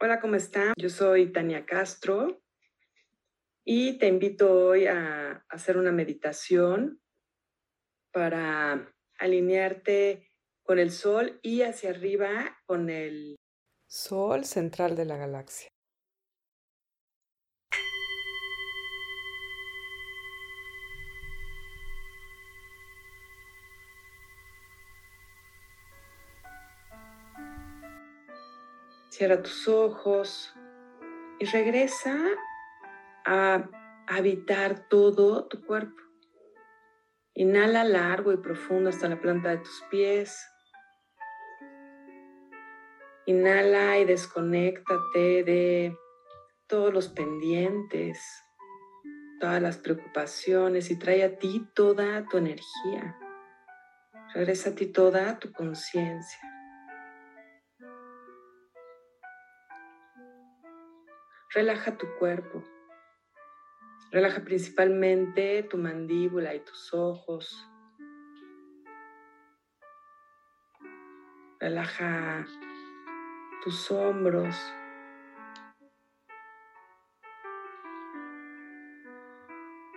Hola, ¿cómo están? Yo soy Tania Castro y te invito hoy a hacer una meditación para alinearte con el Sol y hacia arriba con el Sol central de la galaxia. Cierra tus ojos y regresa a habitar todo tu cuerpo. Inhala largo y profundo hasta la planta de tus pies. Inhala y desconéctate de todos los pendientes, todas las preocupaciones y trae a ti toda tu energía. Regresa a ti toda tu conciencia. Relaja tu cuerpo. Relaja principalmente tu mandíbula y tus ojos. Relaja tus hombros.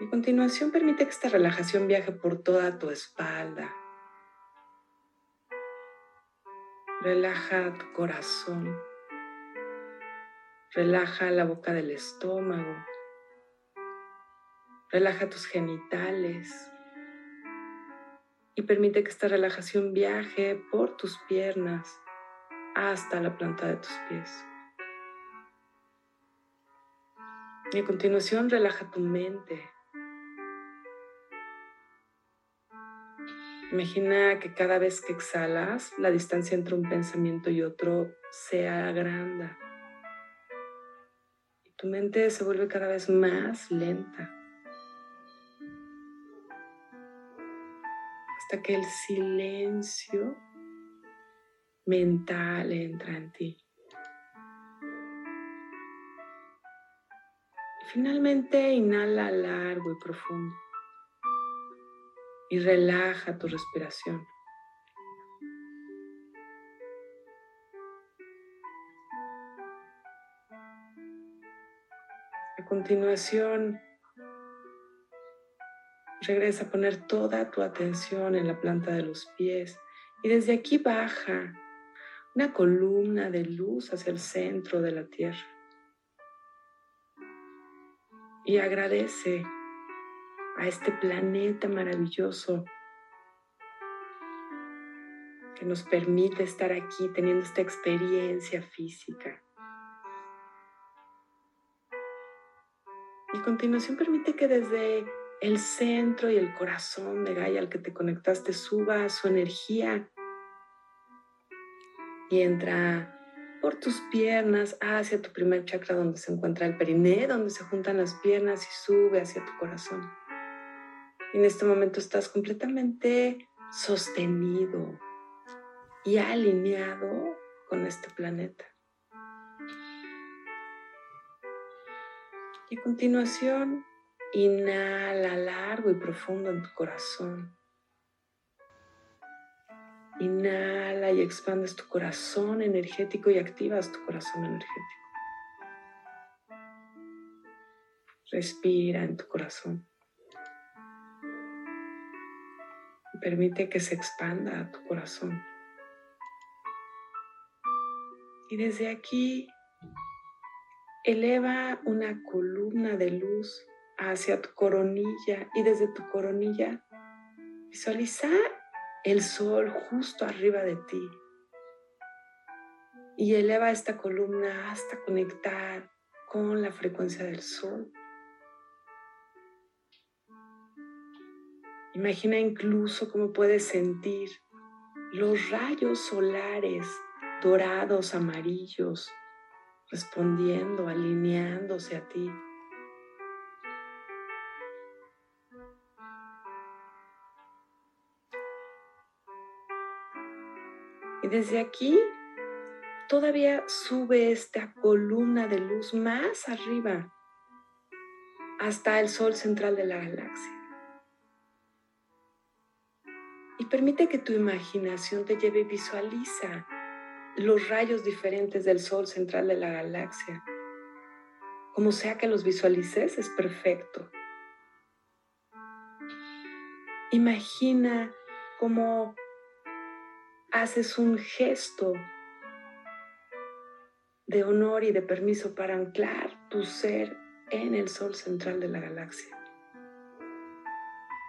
Y a continuación permite que esta relajación viaje por toda tu espalda. Relaja tu corazón. Relaja la boca del estómago. Relaja tus genitales. Y permite que esta relajación viaje por tus piernas hasta la planta de tus pies. Y a continuación relaja tu mente. Imagina que cada vez que exhalas, la distancia entre un pensamiento y otro se agranda tu mente se vuelve cada vez más lenta. Hasta que el silencio mental entra en ti. Finalmente inhala largo y profundo. Y relaja tu respiración. A continuación, regresa a poner toda tu atención en la planta de los pies y desde aquí baja una columna de luz hacia el centro de la tierra. Y agradece a este planeta maravilloso que nos permite estar aquí teniendo esta experiencia física. Y continuación permite que desde el centro y el corazón de Gaia al que te conectaste suba su energía y entra por tus piernas hacia tu primer chakra donde se encuentra el periné, donde se juntan las piernas y sube hacia tu corazón. Y en este momento estás completamente sostenido y alineado con este planeta. Y a continuación, inhala largo y profundo en tu corazón. Inhala y expandes tu corazón energético y activas tu corazón energético. Respira en tu corazón. Permite que se expanda tu corazón. Y desde aquí eleva una columna de luz hacia tu coronilla y desde tu coronilla visualiza el sol justo arriba de ti. Y eleva esta columna hasta conectar con la frecuencia del sol. Imagina incluso cómo puedes sentir los rayos solares dorados, amarillos, respondiendo, alineándose a ti. Y desde aquí todavía sube esta columna de luz más arriba hasta el sol central de la galaxia. Y permite que tu imaginación te lleve, visualiza los rayos diferentes del Sol central de la galaxia. Como sea que los visualices, es perfecto. Imagina cómo haces un gesto de honor y de permiso para anclar tu ser en el sol central de la galaxia.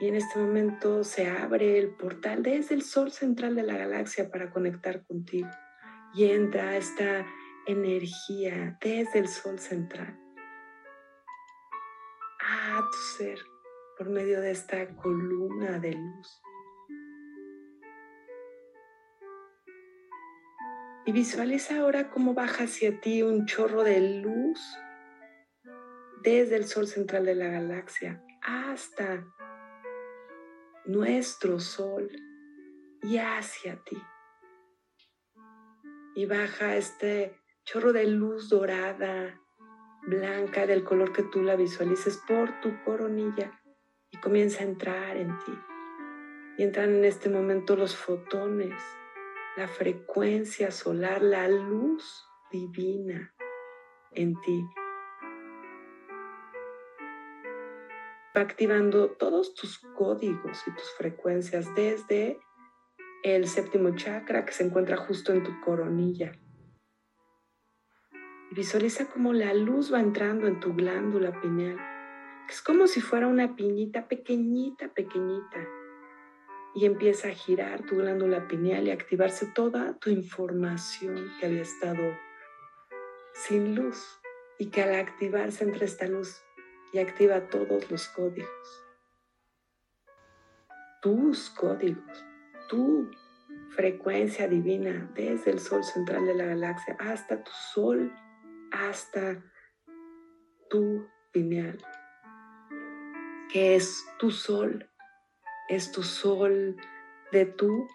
Y en este momento se abre el portal desde el sol central de la galaxia para conectar contigo. Y entra esta energía desde el sol central a tu ser por medio de esta columna de luz. Y visualiza ahora cómo baja hacia ti un chorro de luz desde el sol central de la galaxia hasta nuestro sol y hacia ti. Y baja este chorro de luz dorada, blanca, del color que tú la visualices por tu coronilla y comienza a entrar en ti. Y entran en este momento los fotones, la frecuencia solar, la luz divina en ti. Va activando todos tus códigos y tus frecuencias desde el séptimo chakra que se encuentra justo en tu coronilla. Visualiza cómo la luz va entrando en tu glándula pineal es como si fuera una piñita pequeñita, pequeñita. Y empieza a girar tu glándula pineal y activarse toda tu información que había estado sin luz y que al activarse entre esta luz y activa todos los códigos. Tus códigos, tu frecuencia divina desde el sol central de la galaxia hasta tu sol, hasta tu pineal que es tu sol, es tu sol de tu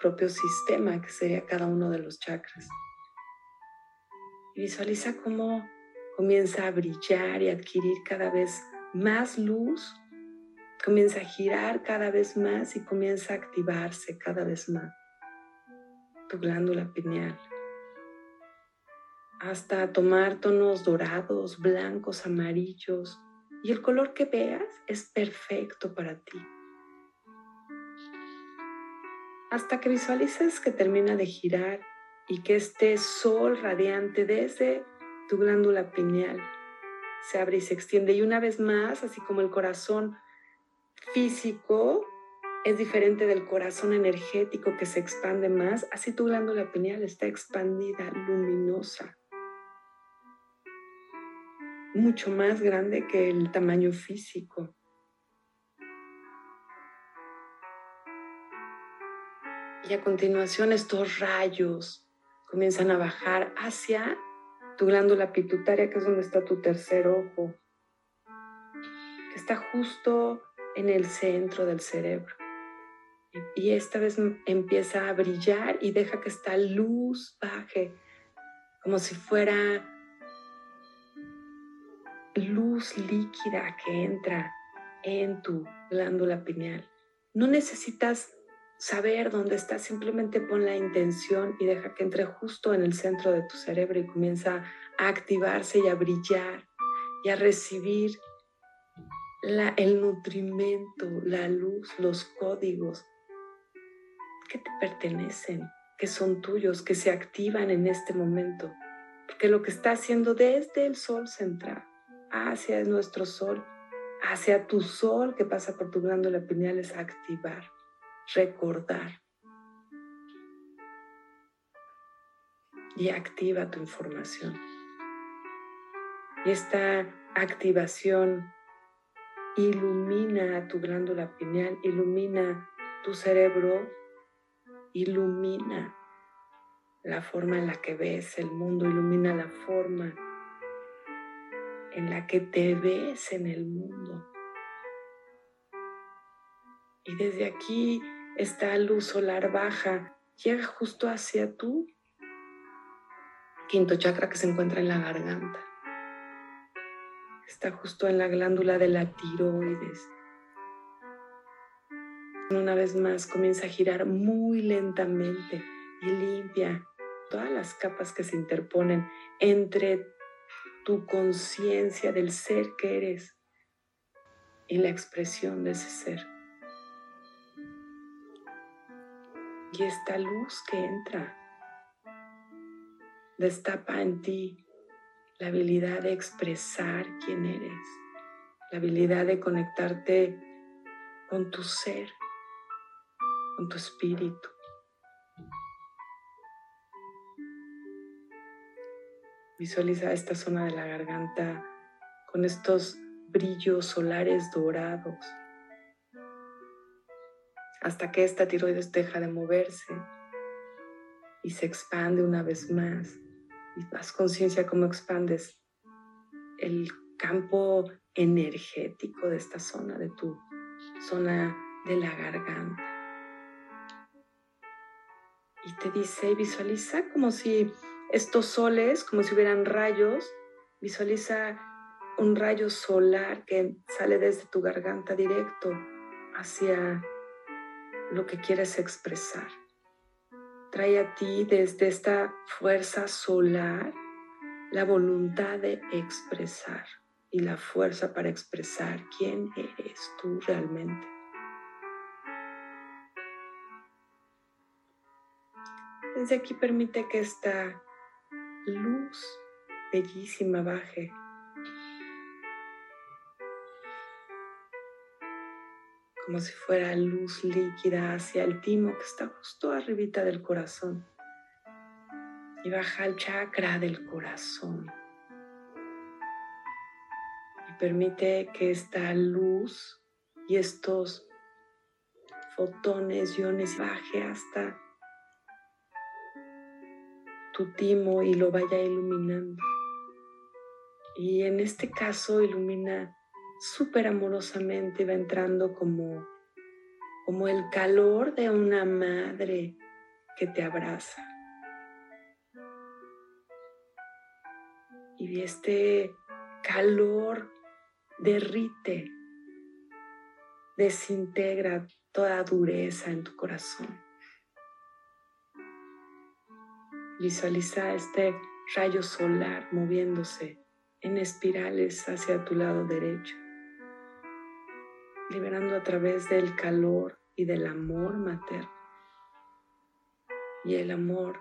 propio sistema, que sería cada uno de los chakras. Y visualiza cómo comienza a brillar y adquirir cada vez más luz, comienza a girar cada vez más y comienza a activarse cada vez más tu glándula pineal hasta tomar tonos dorados, blancos, amarillos, y el color que veas es perfecto para ti. Hasta que visualices que termina de girar y que este sol radiante desde tu glándula pineal se abre y se extiende. Y una vez más, así como el corazón físico es diferente del corazón energético que se expande más, así tu glándula pineal está expandida, luminosa, mucho más grande que el tamaño físico. Y a continuación estos rayos comienzan a bajar hacia tu glándula pituitaria, que es donde está tu tercer ojo, que está justo en el centro del cerebro. Y esta vez empieza a brillar y deja que esta luz baje como si fuera luz líquida que entra en tu glándula pineal. No necesitas saber dónde está, simplemente pon la intención y deja que entre justo en el centro de tu cerebro y comienza a activarse y a brillar y a recibir el nutrimento, la luz, los códigos que te pertenecen, que son tuyos, que se activan en este momento. Porque lo que está haciendo desde el sol central hacia nuestro sol, hacia tu sol que pasa por tu glándula pineal es activar, recordar. Y activa tu información. Y esta activación ilumina tu glándula pineal, ilumina tu cerebro, ilumina la forma en la que ves el mundo, ilumina la forma en la que te ves en el mundo. Y desde aquí esta luz solar baja llega justo hacia tu quinto chakra que se encuentra en la garganta. Está justo en la glándula de la tiroides. Una vez más comienza a girar muy lentamente y limpia todas las capas que se interponen entre tu conciencia del ser que eres y la expresión de ese ser. Y esta luz que entra destapa en ti la habilidad de expresar quién eres, la habilidad de conectarte con tu ser, con tu espíritu. Visualiza esta zona de la garganta con estos brillos solares dorados hasta que esta tiroides deja de moverse y se expande una vez más. Y das conciencia cómo expandes el campo energético de esta zona, de tu zona de la garganta. Y te dice, visualiza como si estos soles, como si hubieran rayos, visualiza un rayo solar que sale desde tu garganta directo hacia lo que quieres expresar. Trae a ti desde esta fuerza solar la voluntad de expresar y la fuerza para expresar quién eres tú realmente. Desde aquí permite que esta luz bellísima baje como si fuera luz líquida hacia el timo que está justo arribita del corazón. Y baja al chakra del corazón. Y permite que esta luz y estos fotones, iones, baje hasta tu timo y lo vaya iluminando. Y en este caso ilumina súper amorosamente va entrando como, como el calor de una madre que te abraza. Y este calor derrite, desintegra toda dureza en tu corazón. Visualiza este rayo solar moviéndose en espirales hacia tu lado derecho liberando a través del calor y del amor materno. Y el amor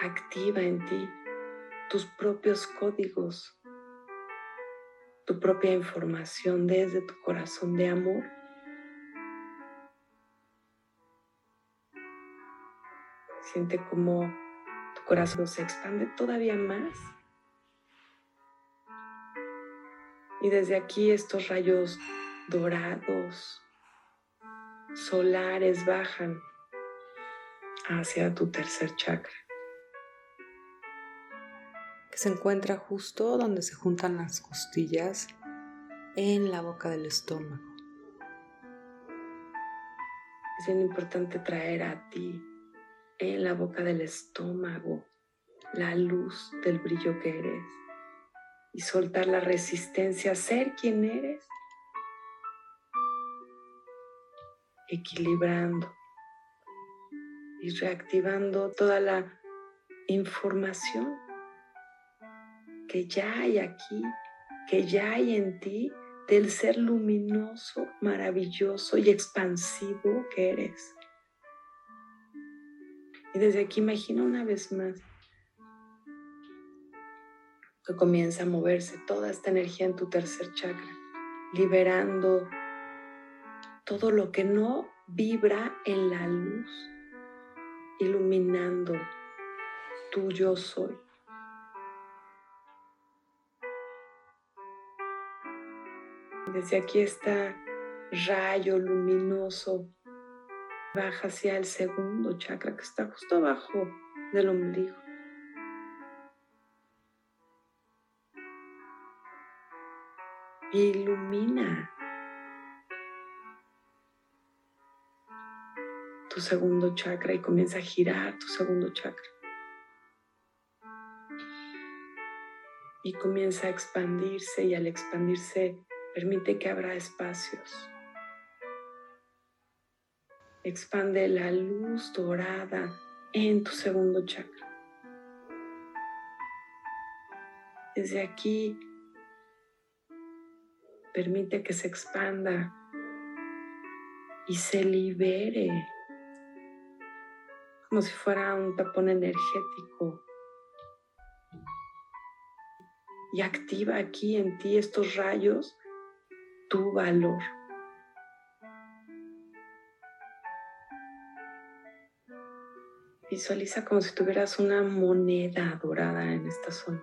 activa en ti tus propios códigos, tu propia información desde tu corazón de amor. Siente como tu corazón se expande todavía más Y desde aquí estos rayos dorados, solares, bajan hacia tu tercer chakra, que se encuentra justo donde se juntan las costillas en la boca del estómago. Es bien importante traer a ti en la boca del estómago la luz del brillo que eres y soltar la resistencia a ser quien eres, equilibrando y reactivando toda la información que ya hay aquí, que ya hay en ti del ser luminoso, maravilloso y expansivo que eres. Y desde aquí imagina una vez más que comienza a moverse toda esta energía en tu tercer chakra, liberando todo lo que no vibra en la luz, iluminando tu yo soy. Desde aquí está rayo luminoso baja hacia el segundo chakra que está justo abajo del ombligo. Ilumina tu segundo chakra y comienza a girar tu segundo chakra. Y comienza a expandirse y al expandirse permite que abra espacios. Expande la luz dorada en tu segundo chakra. Desde aquí, permite que se expanda y se libere como si fuera un tapón energético. Y activa aquí en ti estos rayos tu valor. Visualiza como si tuvieras una moneda dorada en esta zona,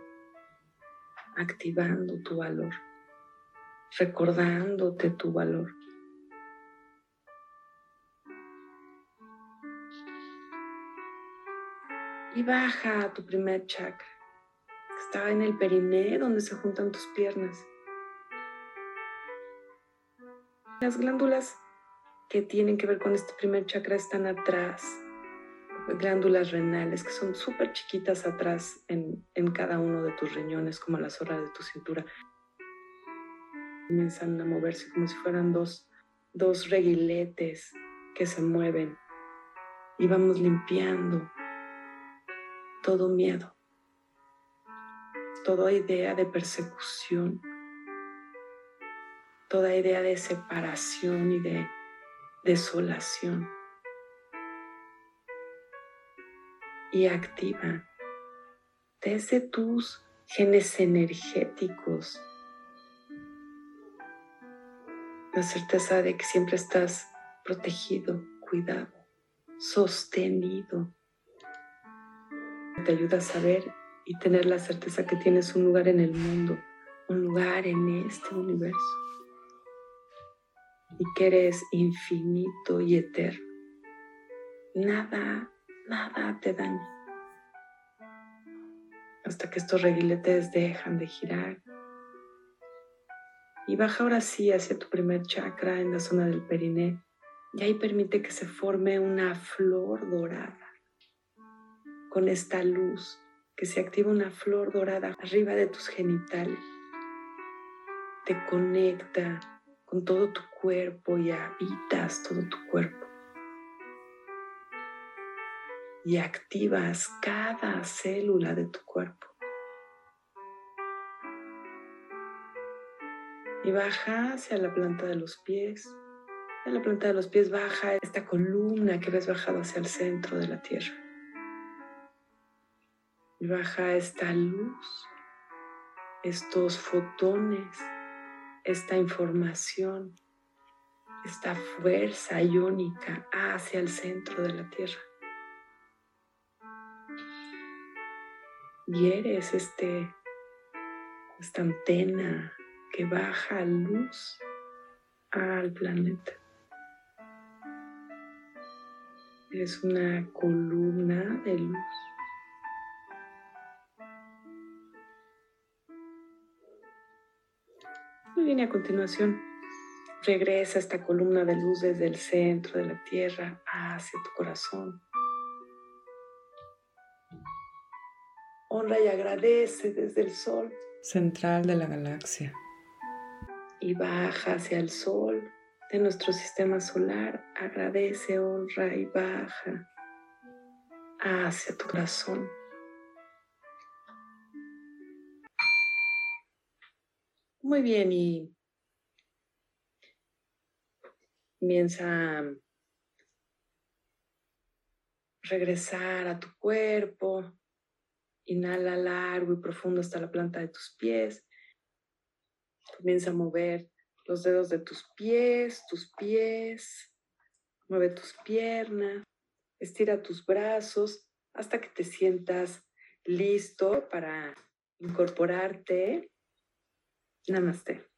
activando tu valor, recordándote tu valor. Y baja a tu primer chakra, que está en el periné donde se juntan tus piernas. Las glándulas que tienen que ver con este primer chakra están atrás glándulas renales que son súper chiquitas atrás en, cada uno de tus riñones, como a las horas de tu cintura. Comienzan a moverse como si fueran dos, dos reguiletes que se mueven y vamos limpiando todo miedo, toda idea de persecución, toda idea de separación y de desolación. y activa desde tus genes energéticos la certeza de que siempre estás protegido, cuidado, sostenido. Te ayuda a saber y tener la certeza que tienes un lugar en el mundo, un lugar en este universo y que eres infinito y eterno. Nada nada te daña. Hasta que estos reguiletes dejan de girar. Y baja ahora sí hacia tu primer chakra en la zona del periné. Y ahí permite que se forme una flor dorada. Con esta luz, que se activa una flor dorada arriba de tus genitales. Te conecta con todo tu cuerpo y habitas todo tu cuerpo y activas cada célula de tu cuerpo. Y baja hacia la planta de los pies. En la planta de los pies baja esta columna que ves bajado hacia el centro de la tierra. Y baja esta luz, estos fotones, esta información, esta fuerza iónica hacia el centro de la tierra. y eres este, esta antena que baja luz al planeta. Eres una columna de luz. Muy bien, a continuación regresa esta columna de luz desde el centro de la Tierra hacia tu corazón. honra y agradece desde el sol central de la galaxia y baja hacia el sol de nuestro sistema solar, agradece, honra y baja hacia tu corazón. Muy bien, y comienza a regresar a tu cuerpo, Inhala largo y profundo hasta la planta de tus pies. Comienza a mover los dedos de tus pies, tus pies. Mueve tus piernas. Estira tus brazos hasta que te sientas listo para incorporarte. Namaste.